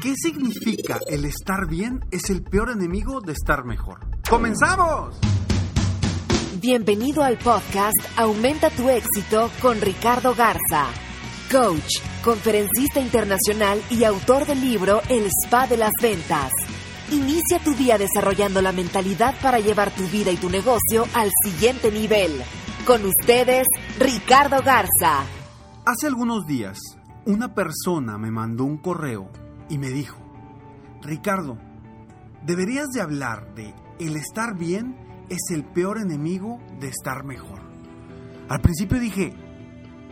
¿Qué significa el estar bien es el peor enemigo de estar mejor? ¡Comenzamos! Bienvenido al podcast Aumenta tu éxito con Ricardo Garza, coach, conferencista internacional y autor del libro El Spa de las Ventas. Inicia tu día desarrollando la mentalidad para llevar tu vida y tu negocio al siguiente nivel. Con ustedes, Ricardo Garza. Hace algunos días, una persona me mandó un correo y me dijo, Ricardo, deberías de hablar de el estar bien es el peor enemigo de estar mejor. Al principio dije,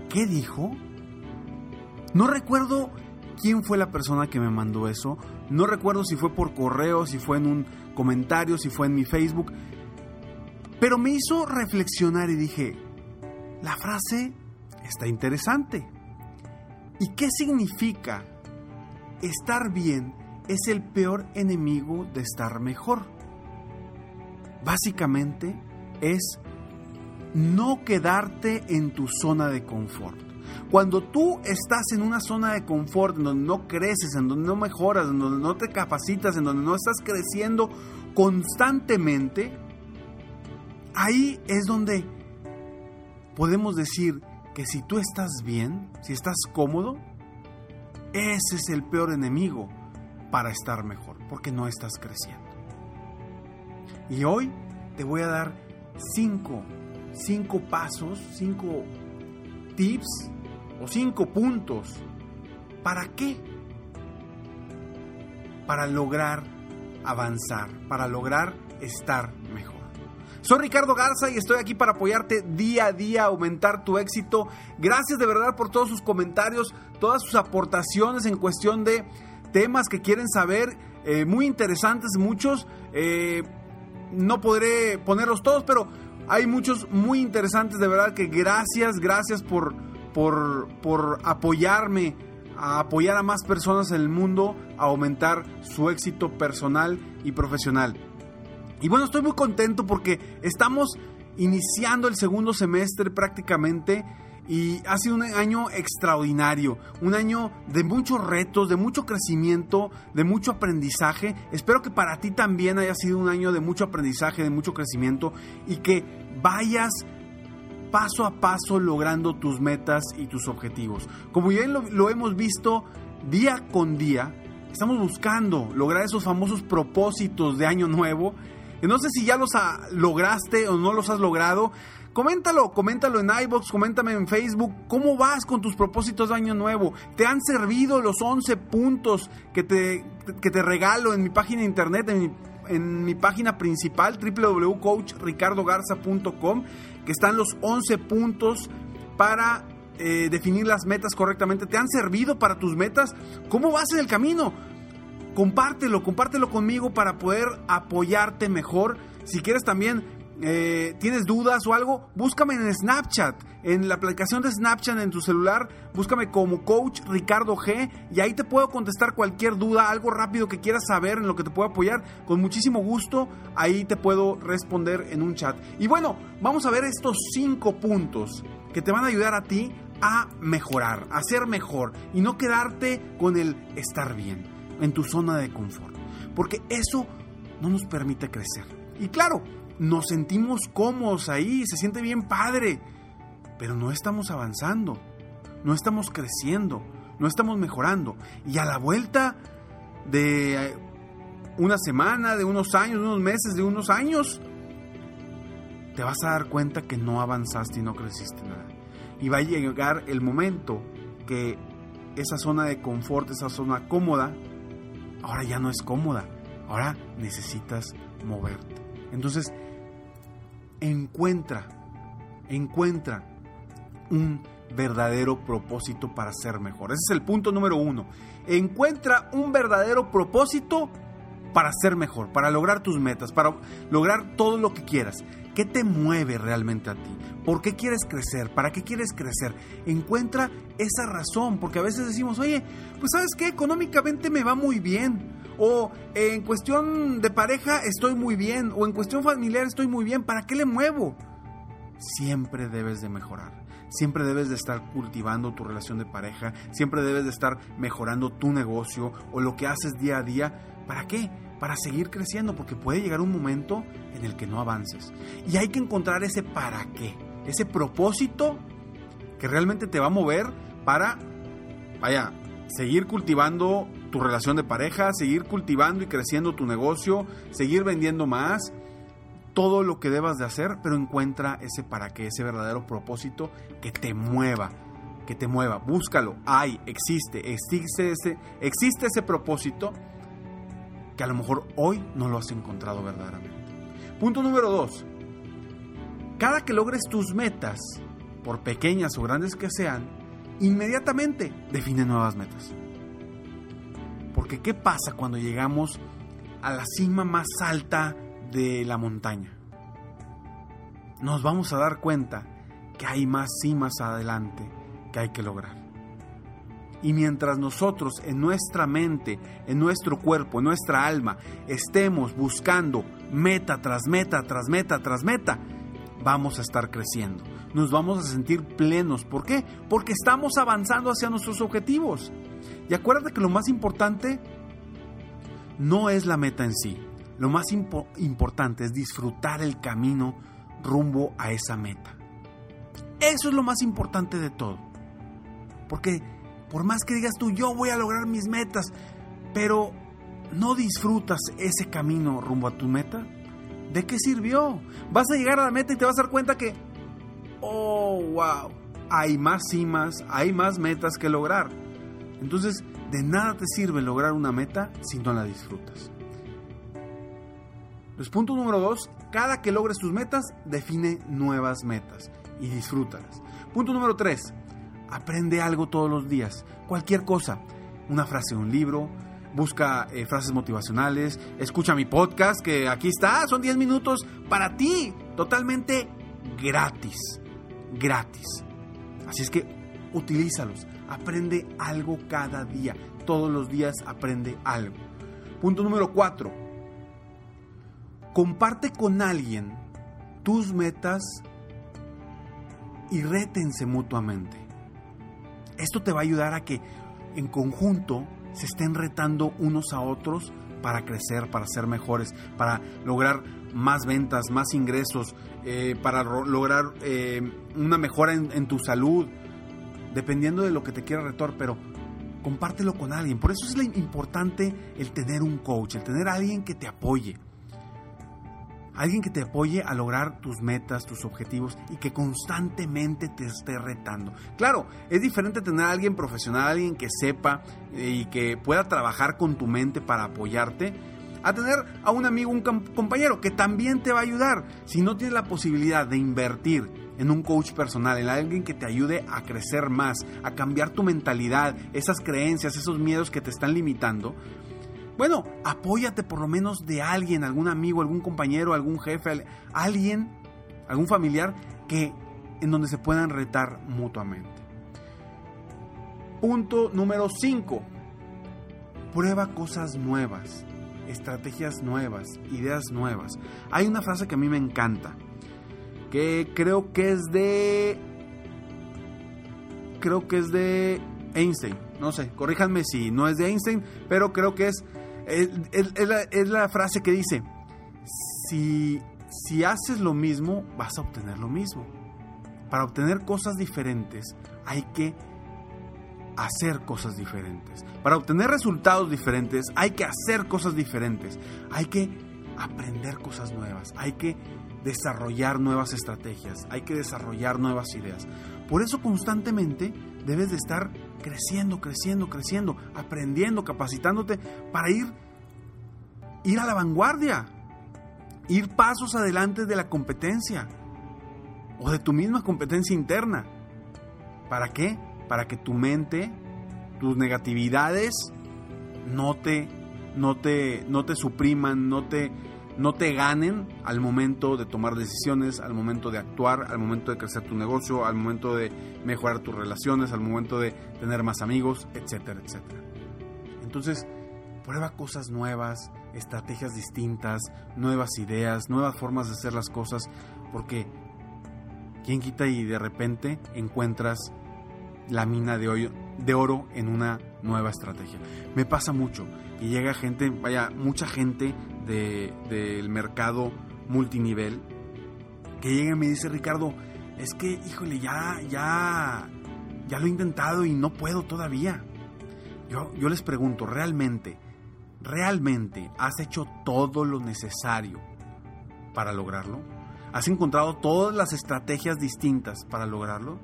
¿qué dijo? No recuerdo quién fue la persona que me mandó eso, no recuerdo si fue por correo, si fue en un comentario, si fue en mi Facebook, pero me hizo reflexionar y dije, la frase está interesante. ¿Y qué significa estar bien es el peor enemigo de estar mejor. Básicamente es no quedarte en tu zona de confort. Cuando tú estás en una zona de confort en donde no creces, en donde no mejoras, en donde no te capacitas, en donde no estás creciendo constantemente, ahí es donde podemos decir que si tú estás bien, si estás cómodo, ese es el peor enemigo para estar mejor, porque no estás creciendo. Y hoy te voy a dar cinco, cinco pasos, cinco tips o cinco puntos. ¿Para qué? Para lograr avanzar, para lograr estar. Soy Ricardo Garza y estoy aquí para apoyarte día a día, aumentar tu éxito. Gracias de verdad por todos sus comentarios, todas sus aportaciones en cuestión de temas que quieren saber, eh, muy interesantes muchos. Eh, no podré ponerlos todos, pero hay muchos muy interesantes, de verdad que gracias, gracias por, por, por apoyarme, a apoyar a más personas en el mundo, a aumentar su éxito personal y profesional. Y bueno, estoy muy contento porque estamos iniciando el segundo semestre prácticamente y ha sido un año extraordinario, un año de muchos retos, de mucho crecimiento, de mucho aprendizaje. Espero que para ti también haya sido un año de mucho aprendizaje, de mucho crecimiento y que vayas paso a paso logrando tus metas y tus objetivos. Como ya lo, lo hemos visto día con día, estamos buscando lograr esos famosos propósitos de año nuevo no sé si ya los lograste o no los has logrado. Coméntalo, coméntalo en iBox, coméntame en Facebook. ¿Cómo vas con tus propósitos de año nuevo? ¿Te han servido los 11 puntos que te, que te regalo en mi página de internet, en mi, en mi página principal, www.coachricardogarza.com, que están los 11 puntos para eh, definir las metas correctamente? ¿Te han servido para tus metas? ¿Cómo vas en el camino? Compártelo, compártelo conmigo para poder apoyarte mejor. Si quieres también, eh, tienes dudas o algo, búscame en Snapchat, en la aplicación de Snapchat en tu celular, búscame como coach Ricardo G y ahí te puedo contestar cualquier duda, algo rápido que quieras saber en lo que te puedo apoyar, con muchísimo gusto, ahí te puedo responder en un chat. Y bueno, vamos a ver estos cinco puntos que te van a ayudar a ti a mejorar, a ser mejor y no quedarte con el estar bien en tu zona de confort, porque eso no nos permite crecer. Y claro, nos sentimos cómodos ahí, se siente bien padre, pero no estamos avanzando, no estamos creciendo, no estamos mejorando. Y a la vuelta de una semana, de unos años, de unos meses, de unos años, te vas a dar cuenta que no avanzaste y no creciste nada. Y va a llegar el momento que esa zona de confort, esa zona cómoda, ahora ya no es cómoda. Ahora necesitas moverte. Entonces, encuentra, encuentra un verdadero propósito para ser mejor. Ese es el punto número uno. Encuentra un verdadero propósito para ser mejor, para lograr tus metas, para lograr todo lo que quieras. ¿Qué te mueve realmente a ti? ¿Por qué quieres crecer? ¿Para qué quieres crecer? Encuentra esa razón, porque a veces decimos, oye, pues sabes qué, económicamente me va muy bien, o en cuestión de pareja estoy muy bien, o en cuestión familiar estoy muy bien, ¿para qué le muevo? Siempre debes de mejorar. Siempre debes de estar cultivando tu relación de pareja, siempre debes de estar mejorando tu negocio o lo que haces día a día. ¿Para qué? Para seguir creciendo, porque puede llegar un momento en el que no avances. Y hay que encontrar ese para qué, ese propósito que realmente te va a mover para, vaya, seguir cultivando tu relación de pareja, seguir cultivando y creciendo tu negocio, seguir vendiendo más, todo lo que debas de hacer, pero encuentra ese para qué, ese verdadero propósito que te mueva, que te mueva. Búscalo, hay, existe, existe ese, existe ese propósito que a lo mejor hoy no lo has encontrado verdaderamente. Punto número dos. Cada que logres tus metas, por pequeñas o grandes que sean, inmediatamente define nuevas metas. Porque ¿qué pasa cuando llegamos a la cima más alta de la montaña. Nos vamos a dar cuenta que hay más cimas adelante que hay que lograr. Y mientras nosotros en nuestra mente, en nuestro cuerpo, en nuestra alma, estemos buscando meta tras meta, tras meta, tras meta, vamos a estar creciendo. Nos vamos a sentir plenos. ¿Por qué? Porque estamos avanzando hacia nuestros objetivos. Y acuérdate que lo más importante no es la meta en sí, lo más importante es disfrutar el camino rumbo a esa meta. Eso es lo más importante de todo. Porque por más que digas tú, yo voy a lograr mis metas, pero no disfrutas ese camino rumbo a tu meta, ¿de qué sirvió? Vas a llegar a la meta y te vas a dar cuenta que, oh, wow, hay más cimas, hay más metas que lograr. Entonces, de nada te sirve lograr una meta si no la disfrutas. Pues punto número dos, cada que logres tus metas, define nuevas metas y disfrútalas. Punto número tres, aprende algo todos los días, cualquier cosa, una frase de un libro, busca eh, frases motivacionales, escucha mi podcast que aquí está, son 10 minutos para ti, totalmente gratis, gratis. Así es que utilízalos, aprende algo cada día, todos los días aprende algo. Punto número 4 Comparte con alguien tus metas y rétense mutuamente. Esto te va a ayudar a que en conjunto se estén retando unos a otros para crecer, para ser mejores, para lograr más ventas, más ingresos, eh, para lograr eh, una mejora en, tu salud, dependiendo de lo que te quiera retor, pero compártelo con alguien. Por eso es importante el tener un coach, el tener a alguien que te apoye alguien que te apoye a lograr tus metas, tus objetivos y que constantemente te esté retando. Claro, es diferente tener a alguien profesional, alguien que sepa eh, y que pueda trabajar con tu mente para apoyarte, a tener a un amigo, un compañero que también te va a ayudar. Si no tienes la posibilidad de invertir en un coach personal, en alguien que te ayude a crecer más, a cambiar tu mentalidad, esas creencias, esos miedos que te están limitando, bueno, apóyate por lo menos de alguien, algún amigo, algún compañero, algún jefe, alguien, algún familiar que en donde se puedan retar mutuamente. Punto número 5. Prueba cosas nuevas, estrategias nuevas, ideas nuevas. Hay una frase que a mí me encanta, que creo que es de creo que es de Einstein. No sé, corríjanme si no es de Einstein, pero creo que es es, la, frase que dice, si, si haces lo mismo, vas a obtener lo mismo. Para obtener cosas diferentes hay que hacer cosas diferentes. Para obtener resultados diferentes hay que hacer cosas diferentes. Hay que aprender cosas nuevas. Hay que desarrollar nuevas estrategias. Hay que desarrollar nuevas ideas. Por eso constantemente debes de estar creciendo, creciendo, creciendo, aprendiendo, capacitándote para ir, ir a la vanguardia, ir pasos adelante de la competencia o de tu misma competencia interna. ¿Para qué? Para que tu mente, tus negatividades no te, no te, no te supriman, no te, no te ganen al momento de tomar decisiones, al momento de actuar, al momento de crecer tu negocio, al momento de mejorar tus relaciones, al momento de tener más amigos, etcétera, etcétera. Entonces, prueba cosas nuevas, estrategias distintas, nuevas ideas, nuevas formas de hacer las cosas, porque quién quita y de repente encuentras la mina de, hoyo, de oro en una nueva estrategia. Me pasa mucho y llega gente, vaya, mucha gente del mercado multinivel que llega y me dice, Ricardo, es que, híjole, ya, ya, ya lo he intentado y no puedo todavía. Yo, yo les pregunto, ¿realmente, realmente has hecho todo lo necesario para lograrlo? ¿Has encontrado todas las estrategias distintas para lograrlo?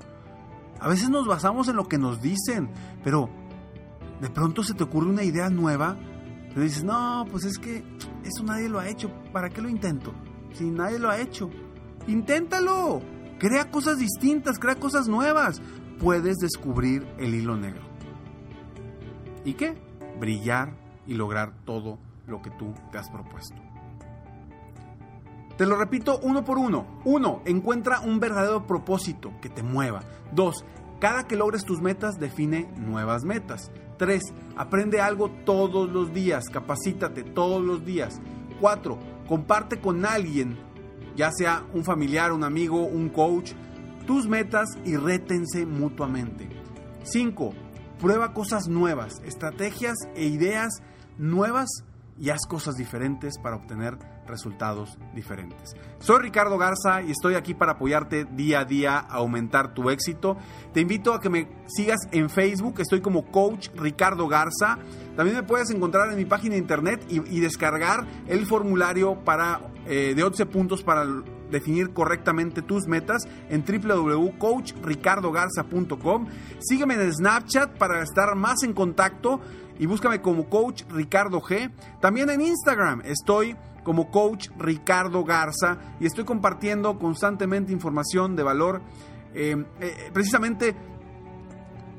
A veces nos basamos en lo que nos dicen, pero de pronto se te ocurre una idea nueva, pero dices, no, pues es que eso nadie lo ha hecho, ¿para qué lo intento? Si nadie lo ha hecho, inténtalo, crea cosas distintas, crea cosas nuevas, puedes descubrir el hilo negro. ¿Y qué? Brillar y lograr todo lo que tú te has propuesto. Te lo repito uno por uno. Uno, encuentra un verdadero propósito que te mueva. Dos, cada que logres tus metas, define nuevas metas. Tres, aprende algo todos los días, capacítate todos los días. Cuatro, comparte con alguien, ya sea un familiar, un amigo, un coach, tus metas y rétense mutuamente. Cinco, prueba cosas nuevas, estrategias e ideas nuevas y haz cosas diferentes para obtener resultados diferentes. Soy Ricardo Garza y estoy aquí para apoyarte día a día a aumentar tu éxito. Te invito a que me sigas en Facebook, estoy como Coach Ricardo Garza. También me puedes encontrar en mi página de internet y, descargar el formulario para, eh, de 11 puntos para definir correctamente tus metas en www.coachricardogarza.com. Sígueme en Snapchat para estar más en contacto y búscame como Coach Ricardo G. También en Instagram estoy como Coach Ricardo Garza y estoy compartiendo constantemente información de valor. Eh, eh, precisamente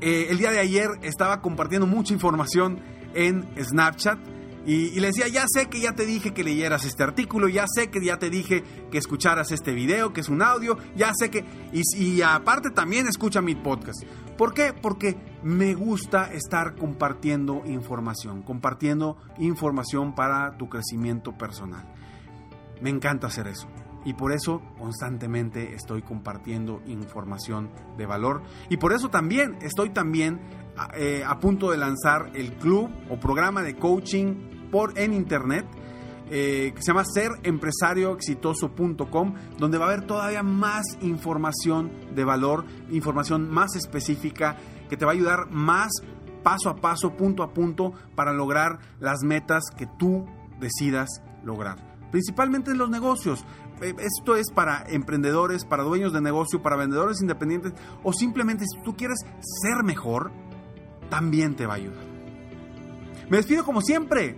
eh, el día de ayer estaba compartiendo mucha información en Snapchat y, le decía, ya sé que ya te dije que leyeras este artículo, ya sé que ya te dije que escucharas este video, que es un audio, ya sé que... Y, y aparte también escucha mi podcast. ¿Por qué? Porque me gusta estar compartiendo información, compartiendo información para tu crecimiento personal. Me encanta hacer eso. Y por eso constantemente estoy compartiendo información de valor. Y por eso también estoy también eh, a punto de lanzar el club o programa de coaching por en internet eh, que se llama serempresarioexitoso.com, donde va a haber todavía más información de valor, información más específica que te va a ayudar más paso a paso, punto a punto, para lograr las metas que tú decidas lograr. Principalmente en los negocios. Eh, esto es para emprendedores, para dueños de negocio, para vendedores independientes o simplemente si tú quieres ser mejor, también te va a ayudar. Me despido como siempre,